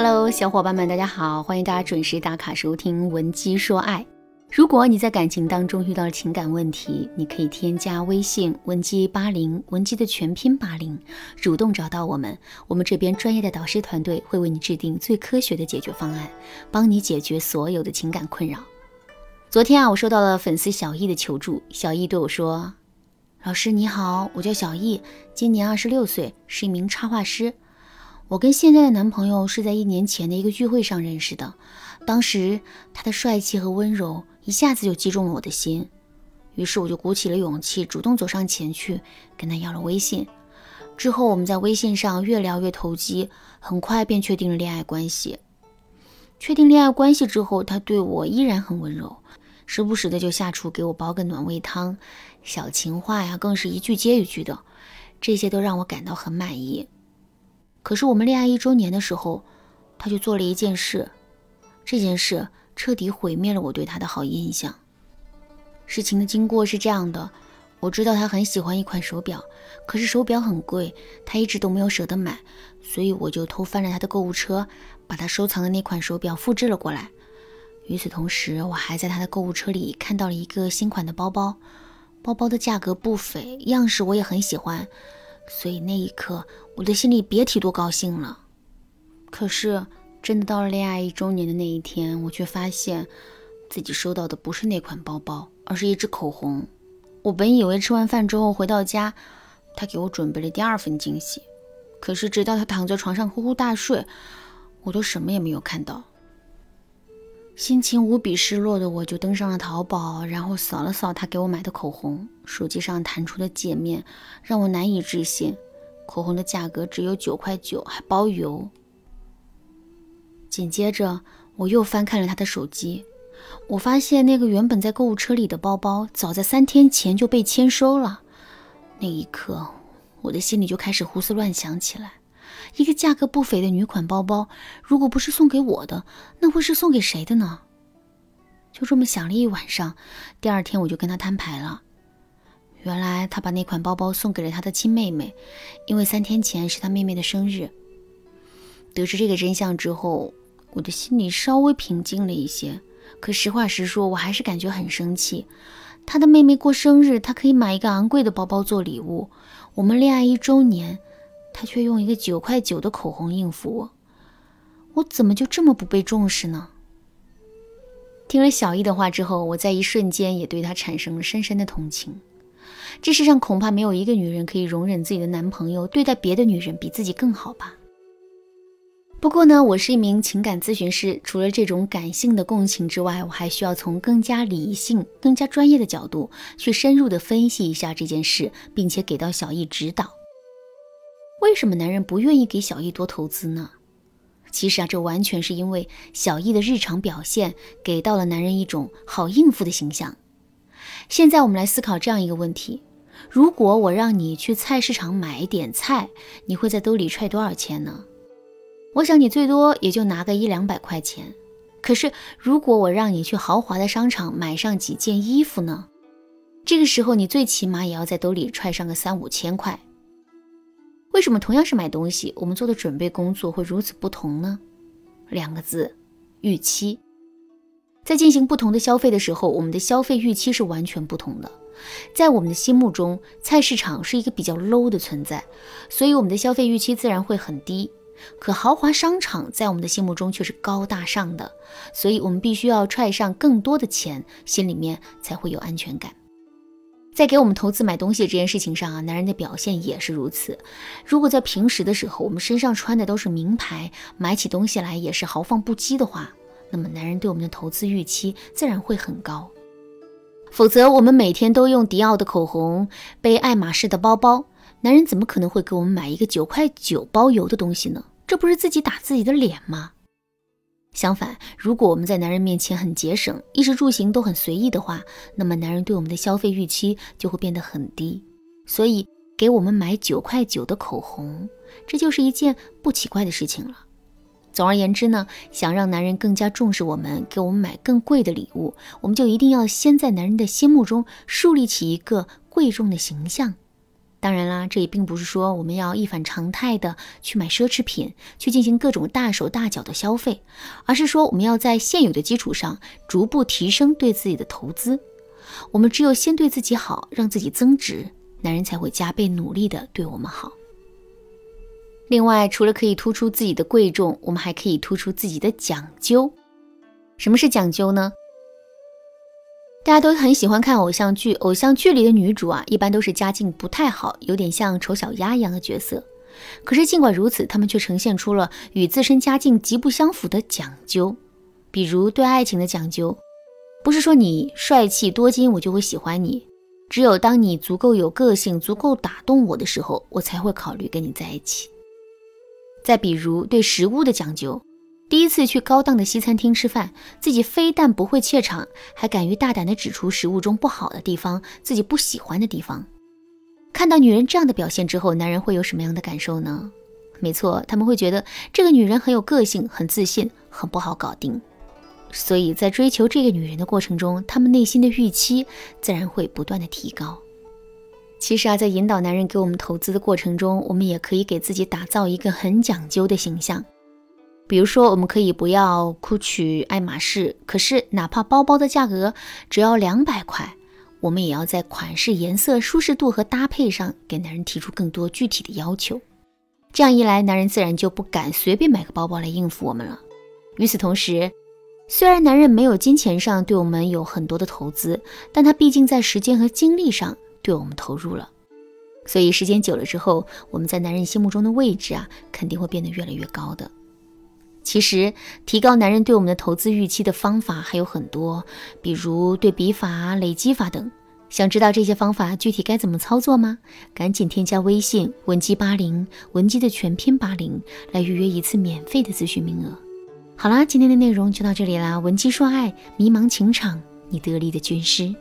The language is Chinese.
Hello，小伙伴们，大家好，欢迎大家准时打卡收听《文姬说爱》。如果你在感情当中遇到了情感问题，你可以添加微信文姬八零，文姬的全拼八零，主动找到我们，我们这边专业的导师团队会为你制定最科学的解决方案，帮你解决所有的情感困扰。昨天啊，我收到了粉丝小易的求助，小易对我说：“老师你好，我叫小易，今年二十六岁，是一名插画师。我跟现在的男朋友是在一年前的一个聚会上认识的，当时他的帅气和温柔。”一下子就击中了我的心，于是我就鼓起了勇气，主动走上前去跟他要了微信。之后我们在微信上越聊越投机，很快便确定了恋爱关系。确定恋爱关系之后，他对我依然很温柔，时不时的就下厨给我煲个暖胃汤，小情话呀更是一句接一句的，这些都让我感到很满意。可是我们恋爱一周年的时候，他就做了一件事，这件事。彻底毁灭了我对他的好印象。事情的经过是这样的：我知道他很喜欢一款手表，可是手表很贵，他一直都没有舍得买，所以我就偷翻了他的购物车，把他收藏的那款手表复制了过来。与此同时，我还在他的购物车里看到了一个新款的包包，包包的价格不菲，样式我也很喜欢，所以那一刻我的心里别提多高兴了。可是。真的到了恋爱一周年的那一天，我却发现自己收到的不是那款包包，而是一支口红。我本以为吃完饭之后回到家，他给我准备了第二份惊喜，可是直到他躺在床上呼呼大睡，我都什么也没有看到。心情无比失落的我，就登上了淘宝，然后扫了扫他给我买的口红，手机上弹出的界面让我难以置信，口红的价格只有九块九，还包邮。紧接着，我又翻看了他的手机，我发现那个原本在购物车里的包包，早在三天前就被签收了。那一刻，我的心里就开始胡思乱想起来：一个价格不菲的女款包包，如果不是送给我的，那会是送给谁的呢？就这么想了一晚上，第二天我就跟他摊牌了。原来他把那款包包送给了他的亲妹妹，因为三天前是他妹妹的生日。得知这个真相之后，我的心里稍微平静了一些。可实话实说，我还是感觉很生气。他的妹妹过生日，他可以买一个昂贵的包包做礼物；我们恋爱一周年，他却用一个九块九的口红应付我。我怎么就这么不被重视呢？听了小易的话之后，我在一瞬间也对他产生了深深的同情。这世上恐怕没有一个女人可以容忍自己的男朋友对待别的女人比自己更好吧。不过呢，我是一名情感咨询师，除了这种感性的共情之外，我还需要从更加理性、更加专业的角度去深入的分析一下这件事，并且给到小易指导。为什么男人不愿意给小易多投资呢？其实啊，这完全是因为小易的日常表现给到了男人一种好应付的形象。现在我们来思考这样一个问题：如果我让你去菜市场买一点菜，你会在兜里揣多少钱呢？我想你最多也就拿个一两百块钱，可是如果我让你去豪华的商场买上几件衣服呢？这个时候你最起码也要在兜里揣上个三五千块。为什么同样是买东西，我们做的准备工作会如此不同呢？两个字：预期。在进行不同的消费的时候，我们的消费预期是完全不同的。在我们的心目中，菜市场是一个比较 low 的存在，所以我们的消费预期自然会很低。可豪华商场在我们的心目中却是高大上的，所以我们必须要踹上更多的钱，心里面才会有安全感。在给我们投资买东西这件事情上啊，男人的表现也是如此。如果在平时的时候，我们身上穿的都是名牌，买起东西来也是豪放不羁的话，那么男人对我们的投资预期自然会很高。否则，我们每天都用迪奥的口红，背爱马仕的包包。男人怎么可能会给我们买一个九块九包邮的东西呢？这不是自己打自己的脸吗？相反，如果我们在男人面前很节省，衣食住行都很随意的话，那么男人对我们的消费预期就会变得很低。所以，给我们买九块九的口红，这就是一件不奇怪的事情了。总而言之呢，想让男人更加重视我们，给我们买更贵的礼物，我们就一定要先在男人的心目中树立起一个贵重的形象。当然啦，这也并不是说我们要一反常态的去买奢侈品，去进行各种大手大脚的消费，而是说我们要在现有的基础上逐步提升对自己的投资。我们只有先对自己好，让自己增值，男人才会加倍努力的对我们好。另外，除了可以突出自己的贵重，我们还可以突出自己的讲究。什么是讲究呢？大家都很喜欢看偶像剧，偶像剧里的女主啊，一般都是家境不太好，有点像丑小鸭一样的角色。可是尽管如此，她们却呈现出了与自身家境极不相符的讲究，比如对爱情的讲究，不是说你帅气多金我就会喜欢你，只有当你足够有个性、足够打动我的时候，我才会考虑跟你在一起。再比如对食物的讲究。第一次去高档的西餐厅吃饭，自己非但不会怯场，还敢于大胆地指出食物中不好的地方，自己不喜欢的地方。看到女人这样的表现之后，男人会有什么样的感受呢？没错，他们会觉得这个女人很有个性、很自信、很不好搞定。所以在追求这个女人的过程中，他们内心的预期自然会不断的提高。其实啊，在引导男人给我们投资的过程中，我们也可以给自己打造一个很讲究的形象。比如说，我们可以不要 Gucci、爱马仕，可是哪怕包包的价格只要两百块，我们也要在款式、颜色、舒适度和搭配上给男人提出更多具体的要求。这样一来，男人自然就不敢随便买个包包来应付我们了。与此同时，虽然男人没有金钱上对我们有很多的投资，但他毕竟在时间和精力上对我们投入了，所以时间久了之后，我们在男人心目中的位置啊，肯定会变得越来越高的。其实，提高男人对我们的投资预期的方法还有很多，比如对比法、累积法等。想知道这些方法具体该怎么操作吗？赶紧添加微信文姬八零，文姬的全拼八零，来预约一次免费的咨询名额。好啦，今天的内容就到这里啦。文姬说爱，迷茫情场，你得力的军师。